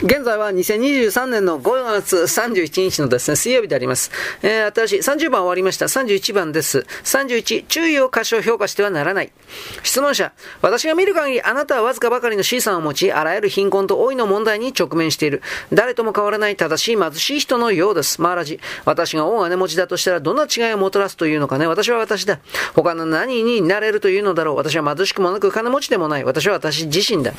現在は2023年の5月31日のですね、水曜日であります。えー、新しい30番終わりました。31番です。31、注意を過小評価してはならない。質問者、私が見る限りあなたはわずかばかりの資産を持ち、あらゆる貧困と老いの問題に直面している。誰とも変わらない正しい貧しい人のようです。マーラジ。私が大金持ちだとしたらどんな違いをもたらすというのかね。私は私だ。他の何になれるというのだろう。私は貧しくもなく金持ちでもない。私は私自身だ。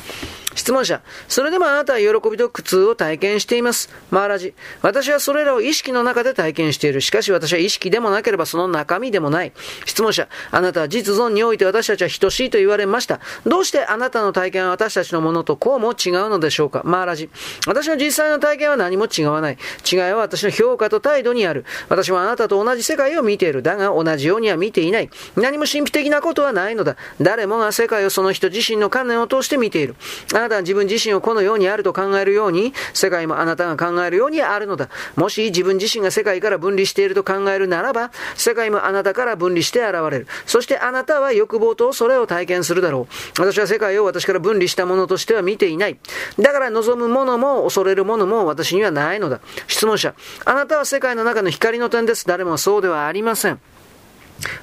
質問者、それでもあなたは喜びと苦痛を体験しています。マーラジ。私はそれらを意識の中で体験している。しかし私は意識でもなければその中身でもない。質問者、あなたは実存において私たちは等しいと言われました。どうしてあなたの体験は私たちのものとこうも違うのでしょうか？マーラジ。私の実際の体験は何も違わない。違いは私の評価と態度にある。私はあなたと同じ世界を見ている。だが同じようには見ていない。何も神秘的なことはないのだ。誰もが世界をその人自身の観念を通して見ている。あなたは自分自身をこのようにあると考えるよように、世界もあなたが考えるようにあるのだ。もし自分自身が世界から分離していると考えるならば、世界もあなたから分離して現れる。そしてあなたは欲望とそれを体験するだろう。私は世界を私から分離したものとしては見ていない。だから望むものも恐れるものも私にはないのだ。質問者、あなたは世界の中の光の点です。誰もそうではありません。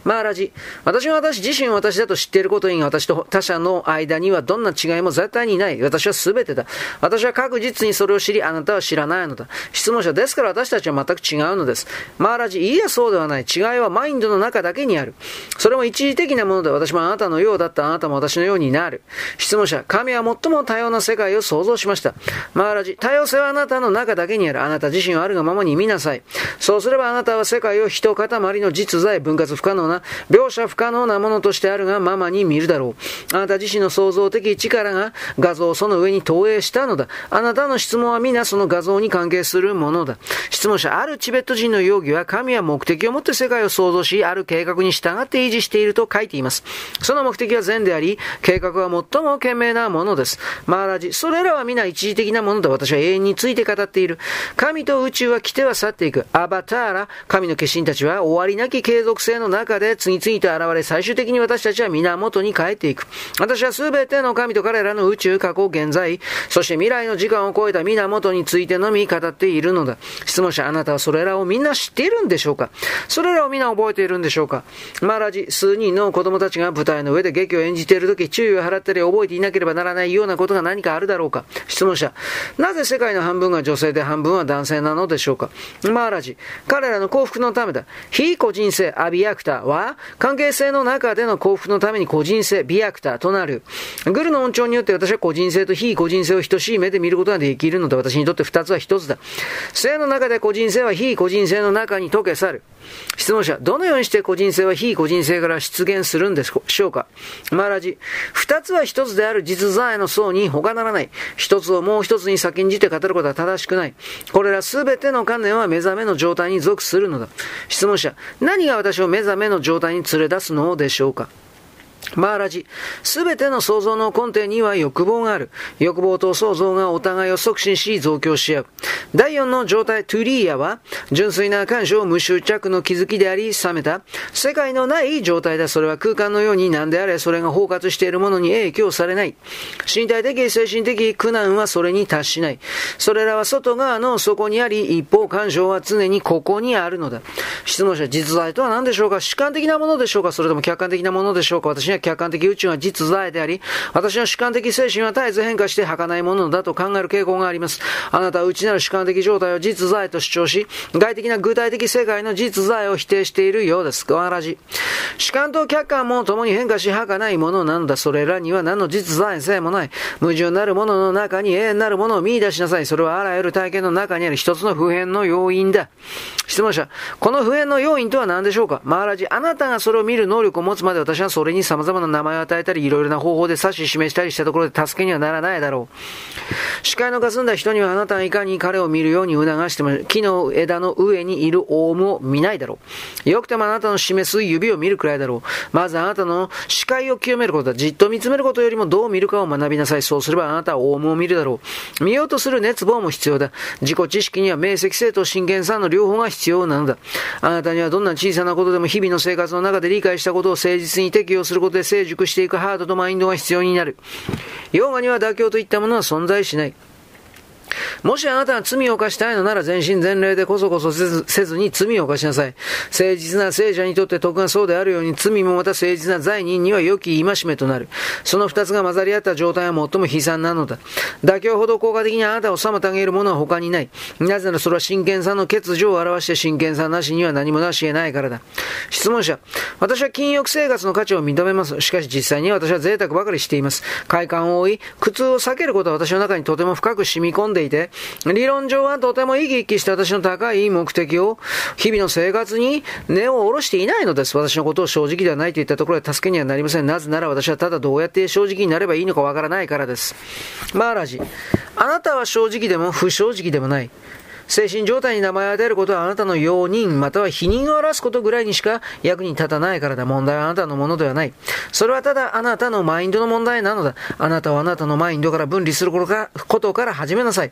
マーラジ。私は私自身私だと知っていることに私と他者の間にはどんな違いも絶対にない。私は全てだ。私は確実にそれを知り、あなたは知らないのだ。質問者ですから私たちは全く違うのです。マーラジ。いいや、そうではない。違いはマインドの中だけにある。それも一時的なもので私もあなたのようだったあなたも私のようになる。質問者。神は最も多様な世界を創造しました。マーラジ。多様性はあなたの中だけにある。あなた自身をあるがままに見なさい。そうすればあなたは世界を一塊の実在、分割可能な、描写不可能なものとしてあるがままに見るだろう。あなた自身の創造的力が画像をその上に投影したのだ。あなたの質問は皆その画像に関係するものだ。質問者、あるチベット人の容疑は神は目的を持って世界を創造し、ある計画に従って維持していると書いています。その目的は善であり、計画は最も賢明なものです。マーラジ、それらは皆一時的なものだ。私は永遠について語っている。神と宇宙は来ては去っていく。アバターラ、神の化身たちは終わりなき継続性の中で次々と現れ、最終的に私たちは源に帰っていく。私は全ての神と彼らの宇宙、過去、現在、そして未来の時間を超えた源についてのみ語っているのだ。質問者、あなたはそれらをみんな知っているんでしょうか？それらをみんな覚えているんでしょうか？マラジ、数人の子供たちが舞台の上で劇を演じているとき、注意を払ったり覚えていなければならないようなことが何かあるだろうか？質問者、なぜ世界の半分が女性で半分は男性なのでしょうか？マーラジ、彼らの幸福のためだ。非個人性、アビアクタは、関係性の中での幸福のために個人性、ビアクターとなる。グルの音調によって私は個人性と非個人性を等しい目で見ることができるので私にとって二つは一つだ。性の中で個人性は非個人性の中に溶け去る。質問者、どのようにして個人性は非個人性から出現するんでしょうか？マラジ、二つは一つである実在の層に他ならない。一つをもう一つに先んじて語ることは正しくない。これらすべての観念は目覚めの状態に属するのだ。質問者、何が私を目覚めの状態に連れ出すのでしょうか？マーラジ、すべての創造の根底には欲望がある。欲望と創造がお互いを促進し増強し合う。第四の状態、トゥリーヤは、純粋な感情無執着の気づきであり、冷めた。世界のない状態だ。それは空間のように何であれ、それが包括しているものに影響されない。身体的、精神的苦難はそれに達しない。それらは外側の底にあり、一方感情は常にここにあるのだ。質問者、実在とは何でしょうか？主観的なものでしょうか？それとも客観的なものでしょうか？私には客観的宇宙は実在であり、私の主観的精神は絶えず変化して儚いものだと考える傾向があります。あなたは内なる主観的状態を実在と主張し、外的な具体的世界の実在を否定しているようです。わらじ。主観と客観も共に変化し儚いものなのだ。それらには何の実在性もない。矛盾なるものの中に永遠なるものを見出しなさい。それはあらゆる体験の中にある一つの普遍の要因だ。質問者、この普遍の要因とは何でしょうか？マーラジ、あなたがそれを見る能力を持つまで私はそれに様々な名前を与えたり、いろいろな方法で指し示したりしたところで助けにはならないだろう。視界の霞んだ人にはあなたがいかに彼を見るように促しても、木の枝の上にいるオウムを見ないだろう。よくてもあなたの示す指を見るくらいだろう。まずあなたの視界を清めることだ。じっと見つめることよりもどう見るかを学びなさい。そうすればあなたはオウムを見るだろう。見ようとする熱望も必要だ。自己知識には明晰性と真剣さの両方が必要なのだ。あなたにはどんな小さなことでも日々の生活の中で理解したことを誠実に適用することで成熟していくハードとマインドが必要になる。ヨーガには妥協といったものは存在しない。もしあなたが罪を犯したいのなら全身全霊でこそこそせずせずに罪を犯しなさい。誠実な聖者にとって徳がそうであるように罪もまた誠実な罪人には良き戒めとなる。その二つが混ざり合った状態は最も悲惨なのだ。妥協ほど効果的にあなたを妨げるものは他にない。なぜならそれは真剣さの欠如を表して真剣さなしには何もなし得ないからだ。質問者、私は禁欲生活の価値を認めます。しかし実際には私は贅沢ばかりしています。快感を追い、苦痛を避けることは私の中にとても深く染み込んでいて、理論上はとても生き生きして私の高い目的を、日々の生活に根を下ろしていないのです。私のことを正直ではないといったところで助けにはなりません。なぜなら私はただどうやって正直になればいいのかわからないからです。マーラジ、あなたは正直でも不正直でもない。精神状態に名前を与えることはあなたの容認、または否認を表すことぐらいにしか役に立たないからだ。問題はあなたのものではない。それはただあなたのマインドの問題なのだ。あなたはあなたのマインドから分離することから始めなさい。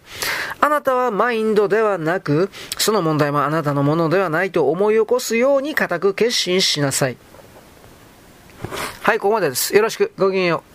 あなたはマインドではなく、その問題もあなたのものではないと思い起こすように固く決心しなさい。はい、ここまでです。よろしく。ごきげんよう。